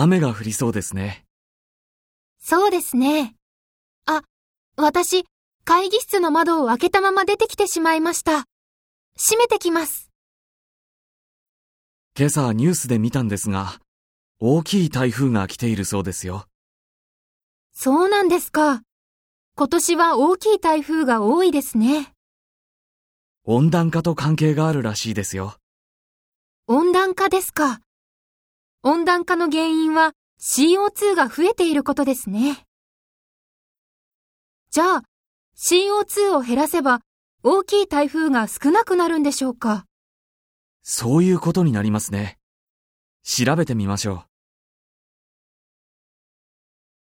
雨が降りそうですね。そうですね。あ、私、会議室の窓を開けたまま出てきてしまいました。閉めてきます。今朝ニュースで見たんですが、大きい台風が来ているそうですよ。そうなんですか。今年は大きい台風が多いですね。温暖化と関係があるらしいですよ。温暖化ですか。温暖化の原因は CO2 が増えていることですね。じゃあ、CO2 を減らせば大きい台風が少なくなるんでしょうか？そういうことになりますね。調べてみましょう。